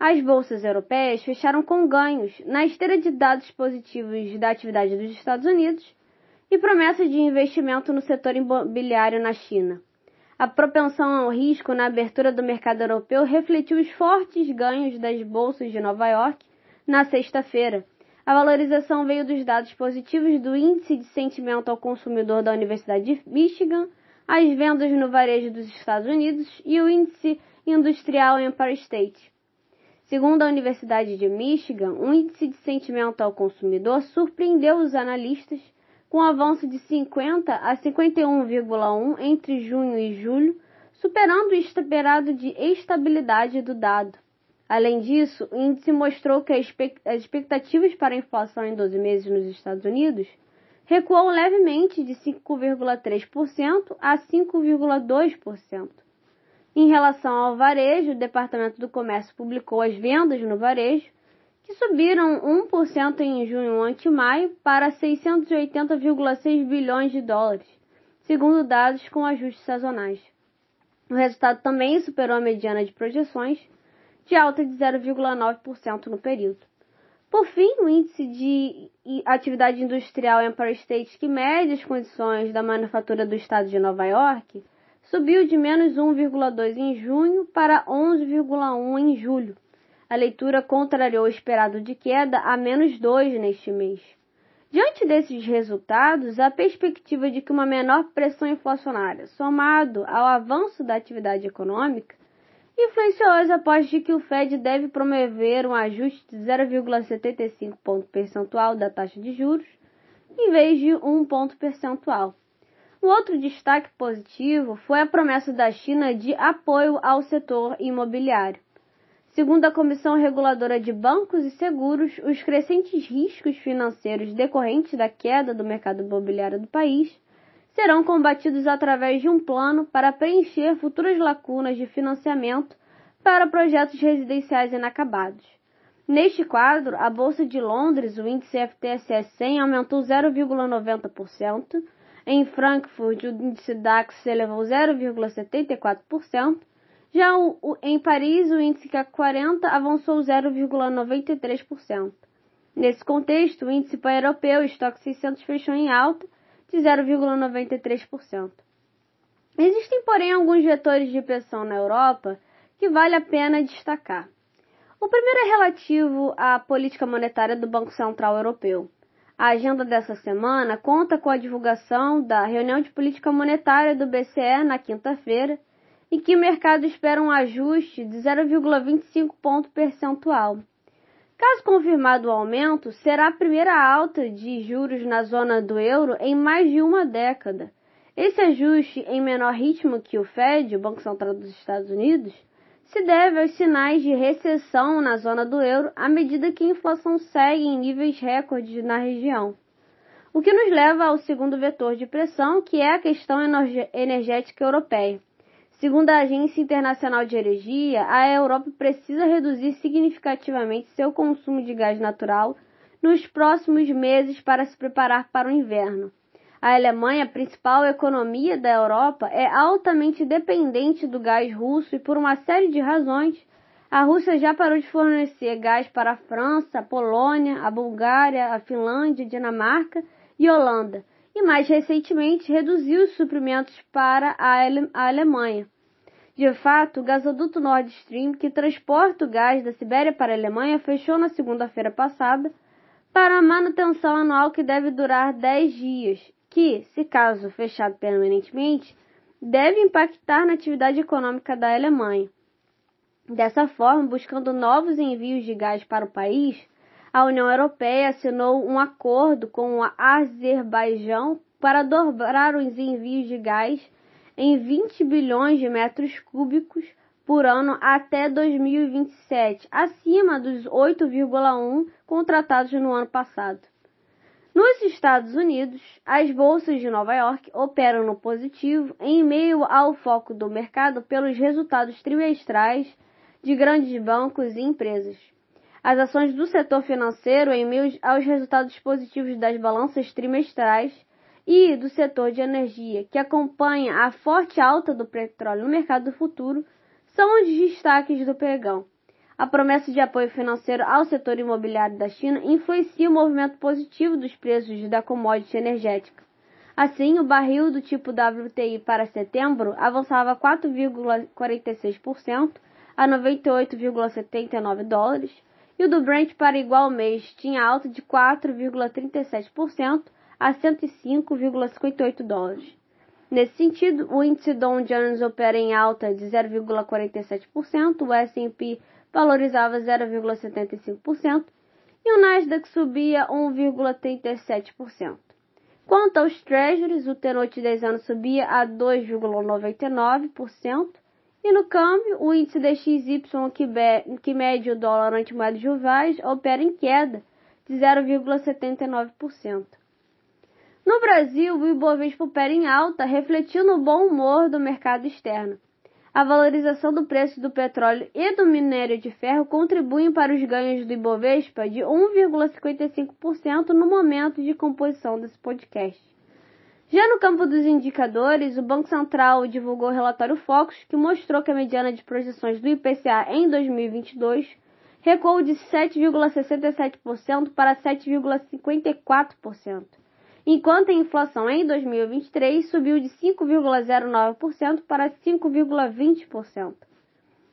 As bolsas europeias fecharam com ganhos na esteira de dados positivos da atividade dos Estados Unidos e promessas de investimento no setor imobiliário na China. A propensão ao risco na abertura do mercado europeu refletiu os fortes ganhos das bolsas de Nova York na sexta-feira. A valorização veio dos dados positivos do Índice de Sentimento ao Consumidor da Universidade de Michigan, as vendas no varejo dos Estados Unidos e o Índice Industrial Empire State. Segundo a Universidade de Michigan, o índice de sentimento ao consumidor surpreendeu os analistas com avanço de 50 a 51,1 entre junho e julho, superando o esperado de estabilidade do dado. Além disso, o índice mostrou que as expectativas para a inflação em 12 meses nos Estados Unidos recuou levemente de 5,3% a 5,2%. Em relação ao varejo, o Departamento do Comércio publicou as vendas no varejo, que subiram 1% em junho ante maio para 680,6 bilhões de dólares, segundo dados com ajustes sazonais. O resultado também superou a mediana de projeções, de alta de 0,9% no período. Por fim, o índice de atividade industrial Empire State, que mede as condições da manufatura do estado de Nova York, subiu de menos 1,2 em junho para 11,1 em julho. A leitura contrariou o esperado de queda a menos 2 neste mês. Diante desses resultados, a perspectiva de que uma menor pressão inflacionária, somado ao avanço da atividade econômica, influenciou as apostas de que o Fed deve promover um ajuste de 0,75 ponto percentual da taxa de juros, em vez de um ponto percentual. Um outro destaque positivo foi a promessa da China de apoio ao setor imobiliário. Segundo a Comissão Reguladora de Bancos e Seguros, os crescentes riscos financeiros decorrentes da queda do mercado imobiliário do país serão combatidos através de um plano para preencher futuras lacunas de financiamento para projetos residenciais inacabados. Neste quadro, a Bolsa de Londres, o índice FTSE 100, aumentou 0,90%, em Frankfurt, o índice DAX se elevou 0,74%. Já o, o, em Paris, o índice CAC 40 avançou 0,93%. Nesse contexto, o índice pan-europeu, estoque 600, fechou em alta de 0,93%. Existem, porém, alguns vetores de pressão na Europa que vale a pena destacar. O primeiro é relativo à política monetária do Banco Central Europeu. A agenda dessa semana conta com a divulgação da reunião de política monetária do BCE na quinta-feira, em que o mercado espera um ajuste de 0,25 ponto percentual. Caso confirmado o aumento, será a primeira alta de juros na zona do euro em mais de uma década. Esse ajuste, em menor ritmo que o Fed, o Banco Central dos Estados Unidos, se deve aos sinais de recessão na zona do euro à medida que a inflação segue em níveis recordes na região. O que nos leva ao segundo vetor de pressão, que é a questão energética europeia. Segundo a Agência Internacional de Energia, a Europa precisa reduzir significativamente seu consumo de gás natural nos próximos meses para se preparar para o inverno. A Alemanha, principal economia da Europa, é altamente dependente do gás russo e, por uma série de razões, a Rússia já parou de fornecer gás para a França, a Polônia, a Bulgária, a Finlândia, a Dinamarca e Holanda, e mais recentemente reduziu os suprimentos para a, Ale a Alemanha. De fato, o gasoduto Nord Stream, que transporta o gás da Sibéria para a Alemanha, fechou na segunda-feira passada para a manutenção anual que deve durar 10 dias que, se caso fechado permanentemente, deve impactar na atividade econômica da Alemanha. Dessa forma, buscando novos envios de gás para o país, a União Europeia assinou um acordo com o Azerbaijão para dobrar os envios de gás em 20 bilhões de metros cúbicos por ano até 2027, acima dos 8,1 contratados no ano passado. Nos Estados Unidos, as bolsas de Nova York operam no positivo em meio ao foco do mercado pelos resultados trimestrais de grandes bancos e empresas. As ações do setor financeiro em meio aos resultados positivos das balanças trimestrais e do setor de energia, que acompanha a forte alta do petróleo no mercado futuro, são os destaques do pregão. A promessa de apoio financeiro ao setor imobiliário da China influencia o movimento positivo dos preços da commodity energética. Assim, o barril do tipo WTI para setembro avançava 4,46% a 98,79 dólares, e o do Brent para igual mês tinha alta de 4,37% a 105,58 dólares. Nesse sentido, o índice Dow Jones opera em alta de 0,47%, o S&P valorizava 0,75% e o Nasdaq subia 1,37%. Quanto aos Treasuries, o tenor de 10 anos subia a 2,99% e no câmbio, o índice DXY, que, que mede o dólar ante moeda de rivais, opera em queda de 0,79%. No Brasil, o Ibovespa opera em alta, refletindo o bom humor do mercado externo. A valorização do preço do petróleo e do minério de ferro contribuem para os ganhos do Ibovespa de 1,55% no momento de composição desse podcast. Já no campo dos indicadores, o Banco Central divulgou o relatório Focus, que mostrou que a mediana de projeções do IPCA em 2022 recuou de 7,67% para 7,54%, enquanto a inflação em 2023 subiu de 5,09% para 5,20%.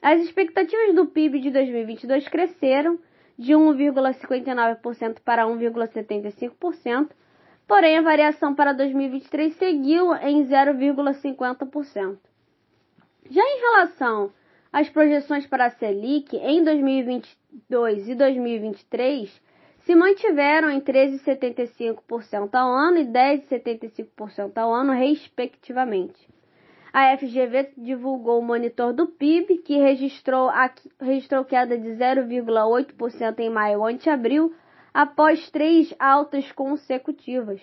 As expectativas do PIB de 2022 cresceram de 1,59% para 1,75%, porém a variação para 2023 seguiu em 0,50%. Já em relação às projeções para a Selic em 2022 e 2023, se mantiveram em 13,75% ao ano e 10,75% ao ano, respectivamente. A FGV divulgou o monitor do PIB, que registrou, registrou queda de 0,8% em maio ante abril, após três altas consecutivas.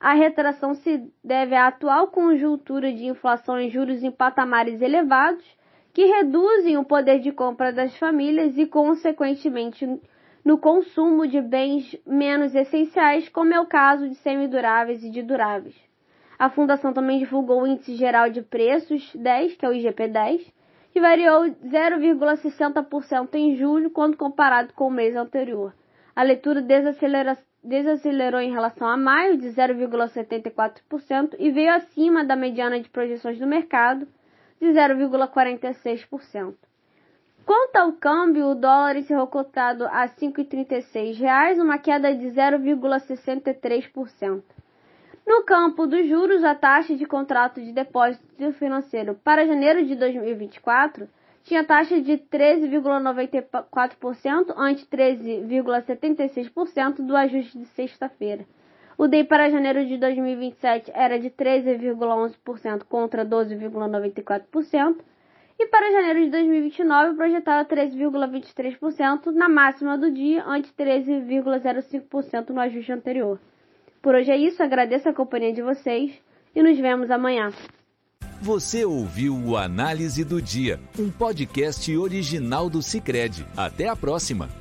A retração se deve à atual conjuntura de inflação e juros em patamares elevados, que reduzem o poder de compra das famílias e, consequentemente, no consumo de bens menos essenciais, como é o caso de semiduráveis e de duráveis. A Fundação também divulgou o Índice Geral de Preços 10, que é o IGP-10, que variou 0,60% em julho quando comparado com o mês anterior. A leitura desacelerou em relação a maio de 0,74% e veio acima da mediana de projeções do mercado de 0,46%. Quanto ao câmbio, o dólar encerrou cotado a R$ 5,36, uma queda de 0,63%. No campo dos juros, a taxa de contrato de depósito financeiro para janeiro de 2024 tinha taxa de 13,94% ante 13,76% do ajuste de sexta-feira. O DEI para janeiro de 2027 era de 13,11% contra 12,94%, e para janeiro de 2029 projetava 13,23% na máxima do dia, ante 13,05% no ajuste anterior. Por hoje é isso, agradeço a companhia de vocês e nos vemos amanhã. Você ouviu o Análise do Dia, um podcast original do Cicred. Até a próxima!